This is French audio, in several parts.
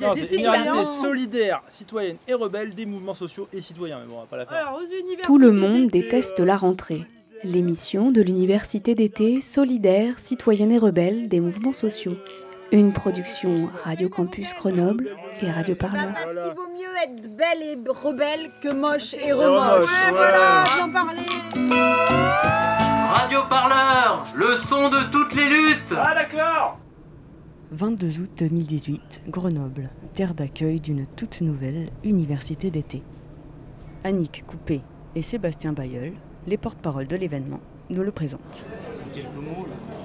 Non, c'est une solidaire, citoyenne et rebelle des mouvements sociaux et citoyens. Mais bon, on va pas la faire. Alors, aux Tout le monde déteste euh, la rentrée. L'émission de l'université d'été solidaire, citoyenne et rebelle des mouvements sociaux. Une production Radio Campus Grenoble et Radio Parleur. Parce qu'il vaut mieux être belle et rebelle que moche et remoche. remoche. Ouais, voilà, j'en parlais. Radio Parleur, le son de toutes les luttes Ah d'accord 22 août 2018, Grenoble, terre d'accueil d'une toute nouvelle université d'été. Annick Coupé et Sébastien Bayeul, les porte-parole de l'événement, nous le présentent.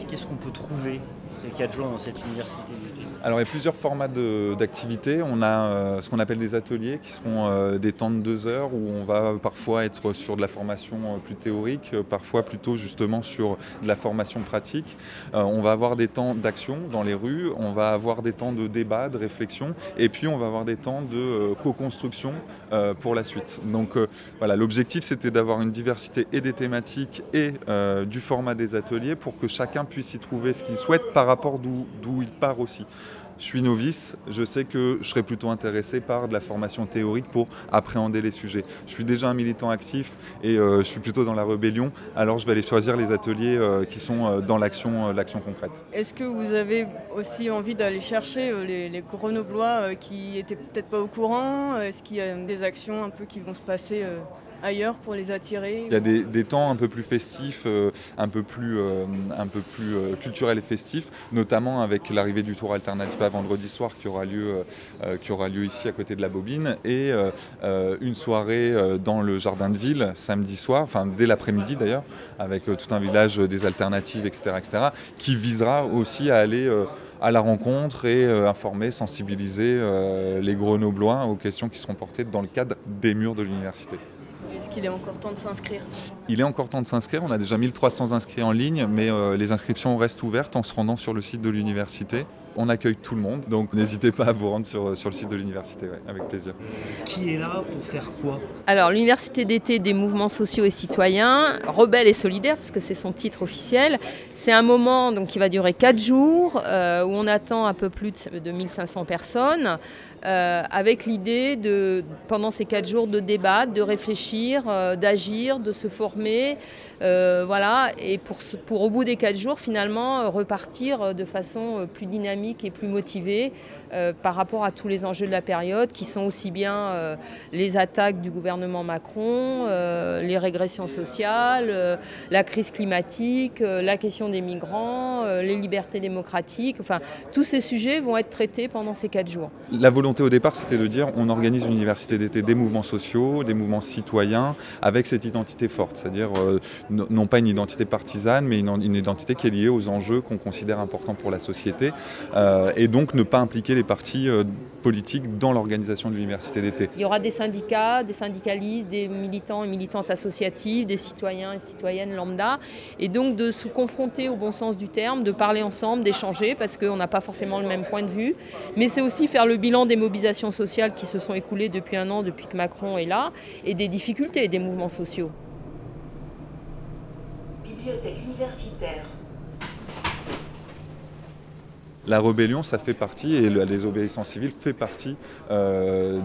qu'est-ce qu'on peut trouver? Ces quatre jours dans cette université d'été Alors il y a plusieurs formats d'activités. On a euh, ce qu'on appelle des ateliers qui seront euh, des temps de deux heures où on va parfois être sur de la formation euh, plus théorique, euh, parfois plutôt justement sur de la formation pratique. Euh, on va avoir des temps d'action dans les rues, on va avoir des temps de débat, de réflexion et puis on va avoir des temps de euh, co-construction euh, pour la suite. Donc euh, voilà, l'objectif c'était d'avoir une diversité et des thématiques et euh, du format des ateliers pour que chacun puisse y trouver ce qu'il souhaite rapport d'où il part aussi. Je suis novice, je sais que je serais plutôt intéressé par de la formation théorique pour appréhender les sujets. Je suis déjà un militant actif et euh, je suis plutôt dans la rébellion, alors je vais aller choisir les ateliers euh, qui sont euh, dans l'action l'action concrète. Est-ce que vous avez aussi envie d'aller chercher les, les Grenoblois qui étaient peut-être pas au courant? Est-ce qu'il y a des actions un peu qui vont se passer ailleurs pour les attirer Il y a des, des temps un peu plus festifs, euh, un peu plus, euh, un peu plus euh, culturels et festifs, notamment avec l'arrivée du tour alternatif à vendredi soir qui aura lieu, qui aura lieu ici à côté de la Bobine, et une soirée dans le jardin de ville samedi soir, enfin dès l'après-midi d'ailleurs, avec tout un village des alternatives, etc., etc., qui visera aussi à aller à la rencontre et euh, informer, sensibiliser euh, les Grenoblois aux questions qui seront portées dans le cadre des murs de l'université. Est-ce qu'il est encore temps de s'inscrire Il est encore temps de s'inscrire, on a déjà 1300 inscrits en ligne, mais euh, les inscriptions restent ouvertes en se rendant sur le site de l'université. On accueille tout le monde, donc n'hésitez pas à vous rendre sur, sur le site de l'université, ouais, avec plaisir. Qui est là pour faire quoi? Alors, l'Université d'été des mouvements sociaux et citoyens, rebelle et solidaire, puisque c'est son titre officiel, c'est un moment donc, qui va durer 4 jours, euh, où on attend un peu plus de, de 1500 personnes, euh, avec l'idée de, pendant ces 4 jours, de débattre, de réfléchir, euh, d'agir, de se former, euh, voilà, et pour, pour au bout des 4 jours, finalement, repartir de façon plus dynamique et plus motivée euh, par rapport à tous les enjeux de la période, qui sont aussi bien euh, les attaques du gouvernement Macron, euh, les régressions sociales, euh, la crise climatique, la question des migrants, les libertés démocratiques. Enfin, tous ces sujets vont être traités pendant ces quatre jours. La volonté au départ, c'était de dire on organise une université d'été des mouvements sociaux, des mouvements citoyens, avec cette identité forte, c'est-à-dire non pas une identité partisane, mais une, identité qui est liée aux enjeux qu'on considère importants pour la société, et donc ne pas impliquer les partis euh, politiques dans l'organisation de l'université d'été. Il y aura des syndicats, des syndicalistes, des militants et militantes associatives, des citoyens et citoyennes lambda, et donc de se confronter au bon sens du terme, de parler ensemble, d'échanger, parce qu'on n'a pas forcément le même point de vue. Mais c'est aussi faire le bilan des mobilisations sociales qui se sont écoulées depuis un an, depuis que Macron est là, et des difficultés des mouvements sociaux. Bibliothèque universitaire. La rébellion, ça fait partie, et la désobéissance civile fait partie euh,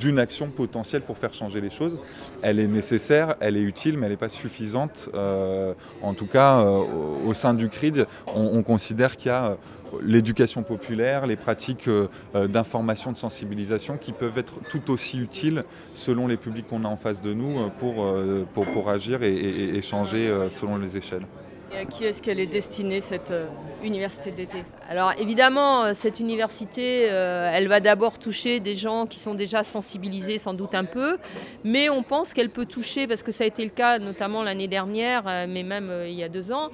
d'une action potentielle pour faire changer les choses. Elle est nécessaire, elle est utile, mais elle n'est pas suffisante. Euh, en tout cas, euh, au, sein du CRID, on, on considère qu'il y a l'éducation populaire, les pratiques d'information, de sensibilisation qui peuvent être tout aussi utiles selon les publics qu'on a en face de nous pour, agir et, changer selon les échelles. Et à qui est-ce qu'elle est destinée, cette euh, université d'été? Alors évidemment, euh, cette université, euh, elle va d'abord toucher des gens qui sont déjà sensibilisés sans doute un peu, mais on pense qu'elle peut toucher, parce que ça a été le cas notamment l'année dernière, mais même il y a deux ans,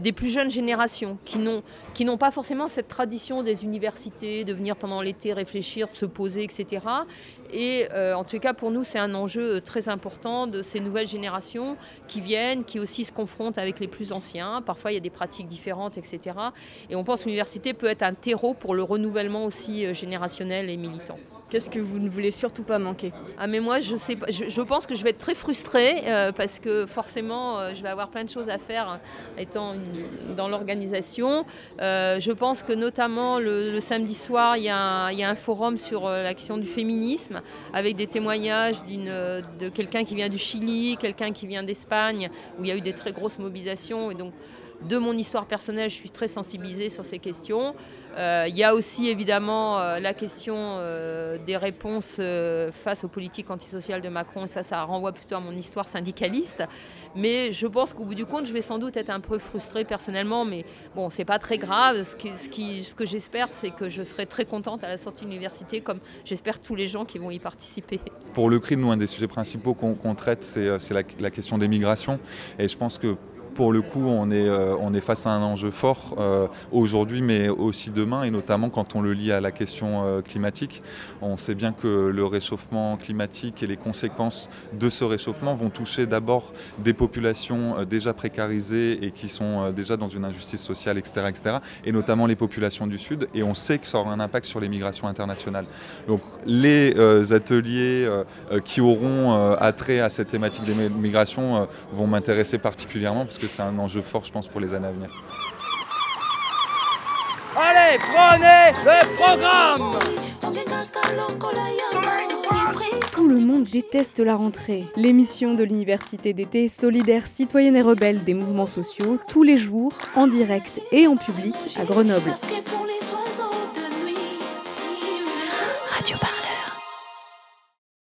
des plus jeunes générations qui n'ont pas forcément cette tradition des universités, de venir pendant l'été réfléchir, se poser, etc. Et en tout cas, pour nous, c'est un enjeu très important de ces nouvelles générations qui viennent, qui aussi se confrontent avec les plus anciens. Parfois, il y a des pratiques différentes, etc. Et on pense que l'université peut être un terreau pour le renouvellement aussi euh, générationnel et militant. Qu'est-ce que vous ne voulez surtout pas manquer Ah mais moi je sais pas, je, pense que je vais être très frustrée euh, parce que forcément euh, je vais avoir plein de choses à faire euh, étant dans l'organisation. Je pense que notamment le, samedi soir il y, a un- forum sur l'action du féminisme avec des témoignages de quelqu'un qui vient du Chili, quelqu'un qui vient d'Espagne où il y a eu des très grosses mobilisations et donc de mon histoire personnelle, je suis très sensibilisée sur ces questions. Euh, il y a aussi évidemment euh, la question euh, des réponses face aux politiques antisociales de Macron. Ça, ça renvoie plutôt à mon histoire syndicaliste. Mais je pense qu'au bout du compte, je vais sans doute être un peu frustrée personnellement. Mais bon, c'est pas très grave. Ce, que j'espère, c'est que je serai très contente à la sortie de l'université, comme j'espère tous les gens qui vont y participer. Pour le CRIM, nous, un des sujets principaux qu'on traite, c'est la, la question des migrations. Et je pense que pour le coup, on est, euh, on est face à un enjeu fort euh, aujourd'hui, mais aussi demain, et notamment quand on le lie à la question euh, climatique. On sait bien que le réchauffement climatique et les conséquences de ce réchauffement vont toucher d'abord des populations déjà précarisées et qui sont déjà dans une injustice sociale, etc., etc., et notamment les populations du Sud. Et on sait que ça aura un impact sur les migrations internationales. Donc les ateliers qui auront attrait à cette thématique des mi- migrations vont m'intéresser particulièrement que c'est un enjeu fort, je pense, pour les années à venir. Allez, prenez le programme Tout le monde déteste la rentrée. L'émission de l'université d'été solidaire citoyenne et rebelle des mouvements sociaux tous les jours en direct et en public à Grenoble. Parce que pour